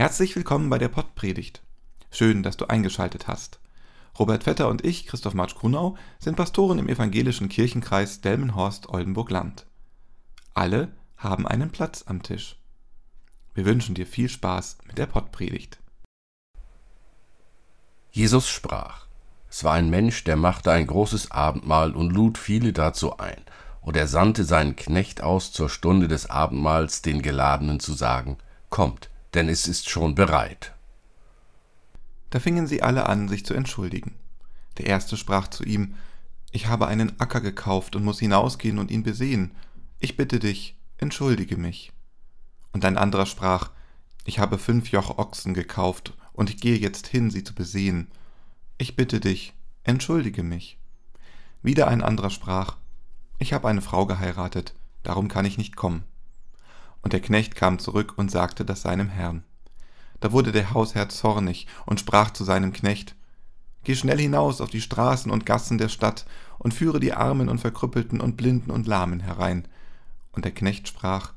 Herzlich willkommen bei der Pottpredigt. Schön, dass du eingeschaltet hast. Robert Vetter und ich, Christoph Marsch Grunau, sind Pastoren im evangelischen Kirchenkreis Delmenhorst-Oldenburg-Land. Alle haben einen Platz am Tisch. Wir wünschen dir viel Spaß mit der Pottpredigt. Jesus sprach: Es war ein Mensch, der machte ein großes Abendmahl und lud viele dazu ein. Und er sandte seinen Knecht aus zur Stunde des Abendmahls den Geladenen zu sagen: Kommt, denn es ist schon bereit. Da fingen sie alle an, sich zu entschuldigen. Der erste sprach zu ihm, Ich habe einen Acker gekauft und muss hinausgehen und ihn besehen. Ich bitte dich, entschuldige mich. Und ein anderer sprach, Ich habe fünf Joch Ochsen gekauft und ich gehe jetzt hin, sie zu besehen. Ich bitte dich, entschuldige mich. Wieder ein anderer sprach, Ich habe eine Frau geheiratet, darum kann ich nicht kommen. Und der Knecht kam zurück und sagte das seinem Herrn. Da wurde der Hausherr zornig und sprach zu seinem Knecht, Geh schnell hinaus auf die Straßen und Gassen der Stadt und führe die Armen und Verkrüppelten und Blinden und Lahmen herein. Und der Knecht sprach,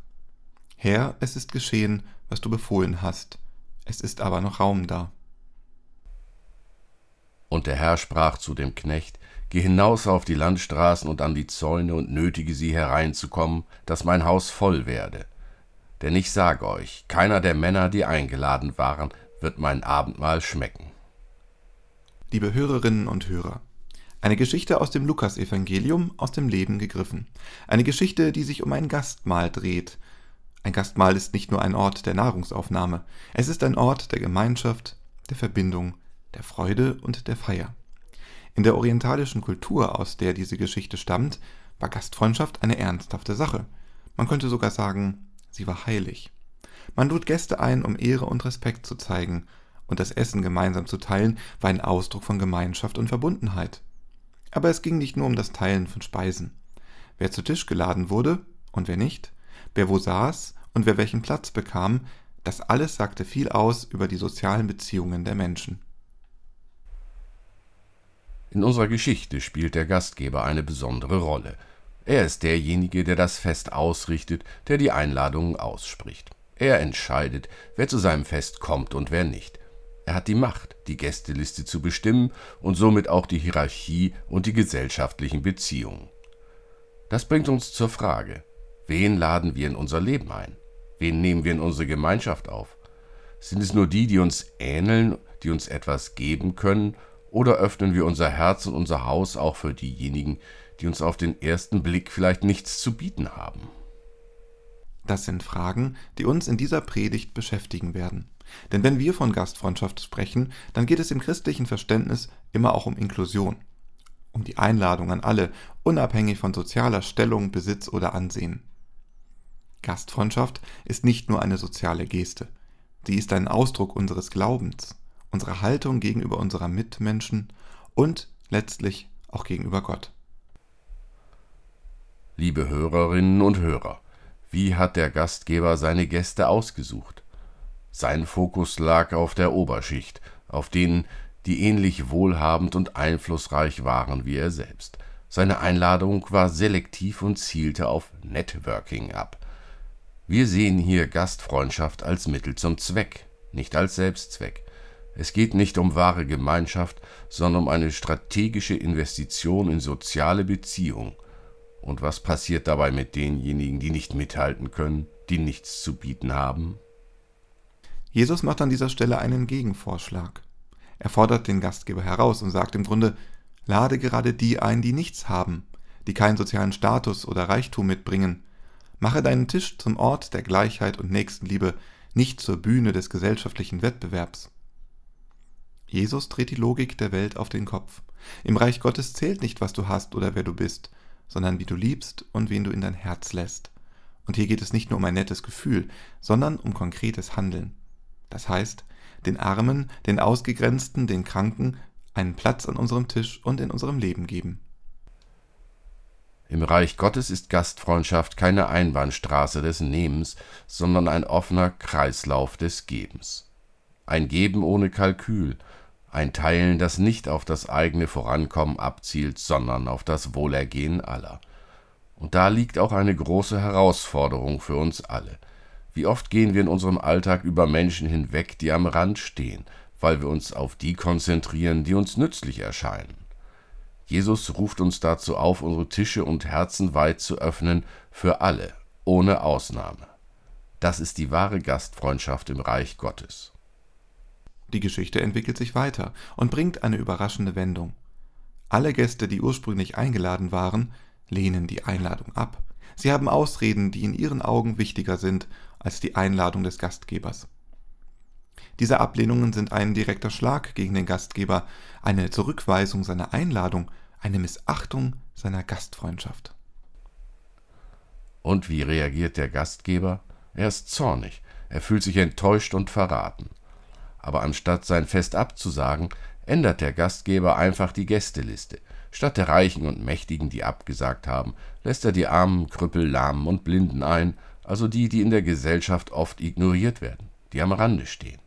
Herr, es ist geschehen, was du befohlen hast, es ist aber noch Raum da. Und der Herr sprach zu dem Knecht, Geh hinaus auf die Landstraßen und an die Zäune und nötige sie hereinzukommen, dass mein Haus voll werde. Denn ich sage euch, keiner der Männer, die eingeladen waren, wird mein Abendmahl schmecken. Liebe Hörerinnen und Hörer, eine Geschichte aus dem Lukasevangelium, aus dem Leben gegriffen. Eine Geschichte, die sich um ein Gastmahl dreht. Ein Gastmahl ist nicht nur ein Ort der Nahrungsaufnahme, es ist ein Ort der Gemeinschaft, der Verbindung, der Freude und der Feier. In der orientalischen Kultur, aus der diese Geschichte stammt, war Gastfreundschaft eine ernsthafte Sache. Man könnte sogar sagen, sie war heilig. Man lud Gäste ein, um Ehre und Respekt zu zeigen, und das Essen gemeinsam zu teilen war ein Ausdruck von Gemeinschaft und Verbundenheit. Aber es ging nicht nur um das Teilen von Speisen. Wer zu Tisch geladen wurde und wer nicht, wer wo saß und wer welchen Platz bekam, das alles sagte viel aus über die sozialen Beziehungen der Menschen. In unserer Geschichte spielt der Gastgeber eine besondere Rolle – er ist derjenige, der das Fest ausrichtet, der die Einladungen ausspricht. Er entscheidet, wer zu seinem Fest kommt und wer nicht. Er hat die Macht, die Gästeliste zu bestimmen und somit auch die Hierarchie und die gesellschaftlichen Beziehungen. Das bringt uns zur Frage, wen laden wir in unser Leben ein? Wen nehmen wir in unsere Gemeinschaft auf? Sind es nur die, die uns ähneln, die uns etwas geben können, oder öffnen wir unser Herz und unser Haus auch für diejenigen, die uns auf den ersten Blick vielleicht nichts zu bieten haben? Das sind Fragen, die uns in dieser Predigt beschäftigen werden. Denn wenn wir von Gastfreundschaft sprechen, dann geht es im christlichen Verständnis immer auch um Inklusion, um die Einladung an alle, unabhängig von sozialer Stellung, Besitz oder Ansehen. Gastfreundschaft ist nicht nur eine soziale Geste, sie ist ein Ausdruck unseres Glaubens, unserer Haltung gegenüber unserer Mitmenschen und letztlich auch gegenüber Gott. Liebe Hörerinnen und Hörer, wie hat der Gastgeber seine Gäste ausgesucht? Sein Fokus lag auf der Oberschicht, auf denen, die ähnlich wohlhabend und einflussreich waren wie er selbst. Seine Einladung war selektiv und zielte auf Networking ab. Wir sehen hier Gastfreundschaft als Mittel zum Zweck, nicht als Selbstzweck. Es geht nicht um wahre Gemeinschaft, sondern um eine strategische Investition in soziale Beziehung, und was passiert dabei mit denjenigen, die nicht mithalten können, die nichts zu bieten haben? Jesus macht an dieser Stelle einen Gegenvorschlag. Er fordert den Gastgeber heraus und sagt im Grunde, lade gerade die ein, die nichts haben, die keinen sozialen Status oder Reichtum mitbringen. Mache deinen Tisch zum Ort der Gleichheit und Nächstenliebe, nicht zur Bühne des gesellschaftlichen Wettbewerbs. Jesus dreht die Logik der Welt auf den Kopf. Im Reich Gottes zählt nicht, was du hast oder wer du bist, sondern wie du liebst und wen du in dein Herz lässt. Und hier geht es nicht nur um ein nettes Gefühl, sondern um konkretes Handeln. Das heißt, den Armen, den Ausgegrenzten, den Kranken einen Platz an unserem Tisch und in unserem Leben geben. Im Reich Gottes ist Gastfreundschaft keine Einbahnstraße des Nehmens, sondern ein offener Kreislauf des Gebens. Ein Geben ohne Kalkül, ein Teilen, das nicht auf das eigene Vorankommen abzielt, sondern auf das Wohlergehen aller. Und da liegt auch eine große Herausforderung für uns alle. Wie oft gehen wir in unserem Alltag über Menschen hinweg, die am Rand stehen, weil wir uns auf die konzentrieren, die uns nützlich erscheinen. Jesus ruft uns dazu auf, unsere Tische und Herzen weit zu öffnen für alle, ohne Ausnahme. Das ist die wahre Gastfreundschaft im Reich Gottes. Die Geschichte entwickelt sich weiter und bringt eine überraschende Wendung. Alle Gäste, die ursprünglich eingeladen waren, lehnen die Einladung ab. Sie haben Ausreden, die in ihren Augen wichtiger sind als die Einladung des Gastgebers. Diese Ablehnungen sind ein direkter Schlag gegen den Gastgeber, eine Zurückweisung seiner Einladung, eine Missachtung seiner Gastfreundschaft. Und wie reagiert der Gastgeber? Er ist zornig, er fühlt sich enttäuscht und verraten. Aber anstatt sein Fest abzusagen, ändert der Gastgeber einfach die Gästeliste. Statt der Reichen und Mächtigen, die abgesagt haben, lässt er die Armen, Krüppel, Lahmen und Blinden ein, also die, die in der Gesellschaft oft ignoriert werden, die am Rande stehen.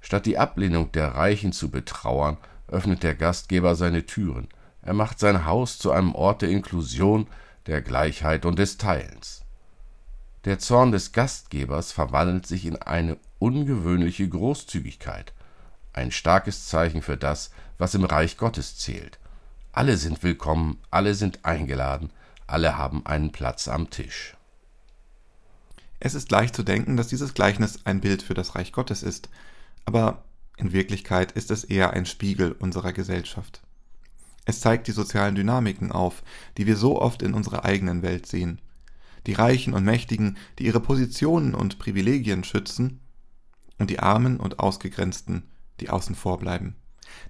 Statt die Ablehnung der Reichen zu betrauern, öffnet der Gastgeber seine Türen. Er macht sein Haus zu einem Ort der Inklusion, der Gleichheit und des Teilens. Der Zorn des Gastgebers verwandelt sich in eine ungewöhnliche Großzügigkeit, ein starkes Zeichen für das, was im Reich Gottes zählt. Alle sind willkommen, alle sind eingeladen, alle haben einen Platz am Tisch. Es ist leicht zu denken, dass dieses Gleichnis ein Bild für das Reich Gottes ist, aber in Wirklichkeit ist es eher ein Spiegel unserer Gesellschaft. Es zeigt die sozialen Dynamiken auf, die wir so oft in unserer eigenen Welt sehen. Die Reichen und Mächtigen, die ihre Positionen und Privilegien schützen, und die Armen und Ausgegrenzten, die außen vor bleiben.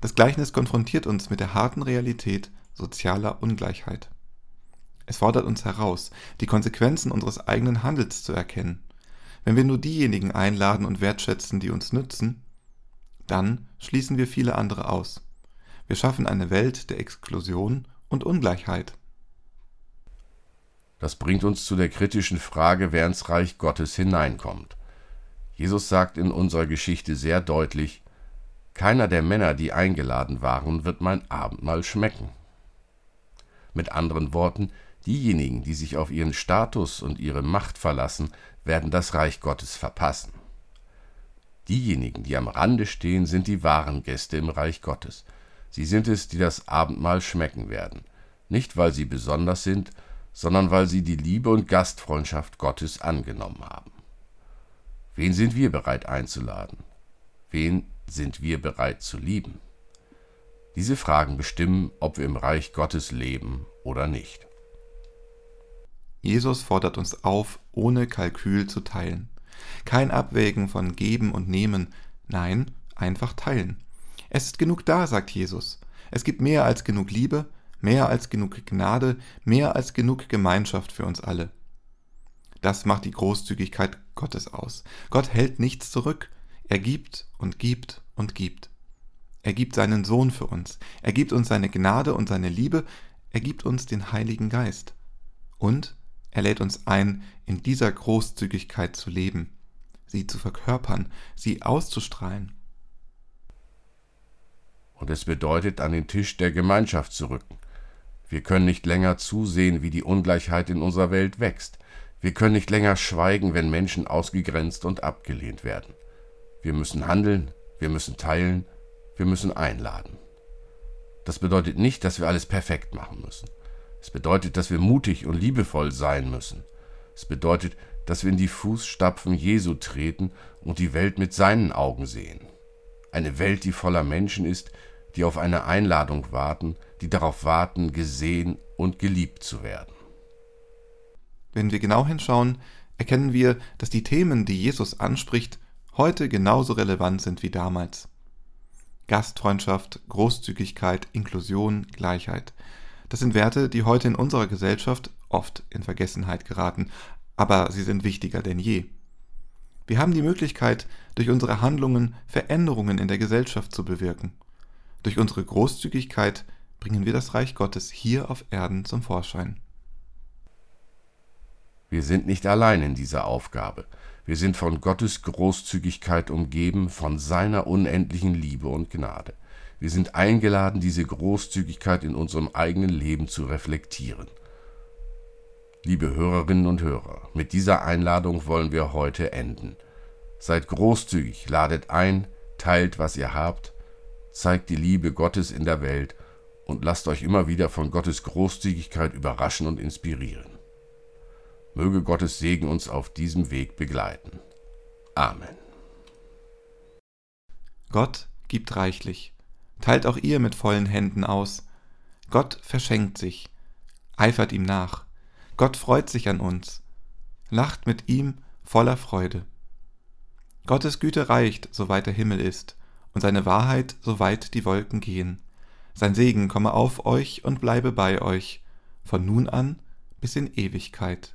Das Gleichnis konfrontiert uns mit der harten Realität sozialer Ungleichheit. Es fordert uns heraus, die Konsequenzen unseres eigenen Handels zu erkennen wenn wir nur diejenigen einladen und wertschätzen, die uns nützen, dann schließen wir viele andere aus. Wir schaffen eine Welt der Exklusion und Ungleichheit. Das bringt uns zu der kritischen Frage, wer ins Reich Gottes hineinkommt. Jesus sagt in unserer Geschichte sehr deutlich, keiner der Männer, die eingeladen waren, wird mein Abendmahl schmecken. Mit anderen Worten, diejenigen, die sich auf ihren Status und ihre Macht verlassen, werden das Reich Gottes verpassen. Diejenigen, die am Rande stehen, sind die wahren Gäste im Reich Gottes. Sie sind es, die das Abendmahl schmecken werden, nicht weil sie besonders sind, sondern weil sie die Liebe und Gastfreundschaft Gottes angenommen haben. Wen sind wir bereit einzuladen? Wen sind wir bereit zu lieben? Diese Fragen bestimmen, ob wir im Reich Gottes leben oder nicht. Jesus fordert uns auf, ohne Kalkül zu teilen. Kein Abwägen von Geben und Nehmen, nein, einfach teilen. Es ist genug da, sagt Jesus. Es gibt mehr als genug Liebe, mehr als genug Gnade, mehr als genug Gemeinschaft für uns alle. Das macht die Großzügigkeit Gottes aus. Gott hält nichts zurück. Er gibt und gibt und gibt. Er gibt seinen Sohn für uns. Er gibt uns seine Gnade und seine Liebe. Er gibt uns den Heiligen Geist. Und er lädt uns ein, in dieser Großzügigkeit zu leben, sie zu verkörpern, sie auszustrahlen. Und es bedeutet, an den Tisch der Gemeinschaft zu rücken. Wir können nicht länger zusehen, wie die Ungleichheit in unserer Welt wächst. Wir können nicht länger schweigen, wenn Menschen ausgegrenzt und abgelehnt werden. Wir müssen handeln, wir müssen teilen, wir müssen einladen. Das bedeutet nicht, dass wir alles perfekt machen müssen. Es bedeutet, dass wir mutig und liebevoll sein müssen. Es bedeutet, dass wir in die Fußstapfen Jesu treten und die Welt mit seinen Augen sehen. Eine Welt, die voller Menschen ist, die auf eine Einladung warten, die darauf warten, gesehen und geliebt zu werden. Wenn wir genau hinschauen, erkennen wir, dass die Themen, die Jesus anspricht, heute genauso relevant sind wie damals. Gastfreundschaft, Großzügigkeit, Inklusion, Gleichheit. Das sind Werte, die heute in unserer Gesellschaft oft in Vergessenheit geraten, aber sie sind wichtiger denn je. Wir haben die Möglichkeit, durch unsere Handlungen Veränderungen in der Gesellschaft zu bewirken. Durch unsere Großzügigkeit bringen wir das Reich Gottes hier auf Erden zum Vorschein. Wir sind nicht allein in dieser Aufgabe. Wir sind von Gottes Großzügigkeit umgeben, von seiner unendlichen Liebe und Gnade. Wir sind eingeladen, diese Großzügigkeit in unserem eigenen Leben zu reflektieren. Liebe Hörerinnen und Hörer, mit dieser Einladung wollen wir heute enden. Seid großzügig, ladet ein, teilt, was ihr habt, zeigt die Liebe Gottes in der Welt und lasst euch immer wieder von Gottes Großzügigkeit überraschen und inspirieren. Möge Gottes Segen uns auf diesem Weg begleiten. Amen. Gott gibt reichlich. Teilt auch ihr mit vollen Händen aus. Gott verschenkt sich. Eifert ihm nach. Gott freut sich an uns. Lacht mit ihm voller Freude. Gottes Güte reicht, soweit der Himmel ist, und seine Wahrheit, soweit die Wolken gehen. Sein Segen komme auf euch und bleibe bei euch, von nun an bis in Ewigkeit.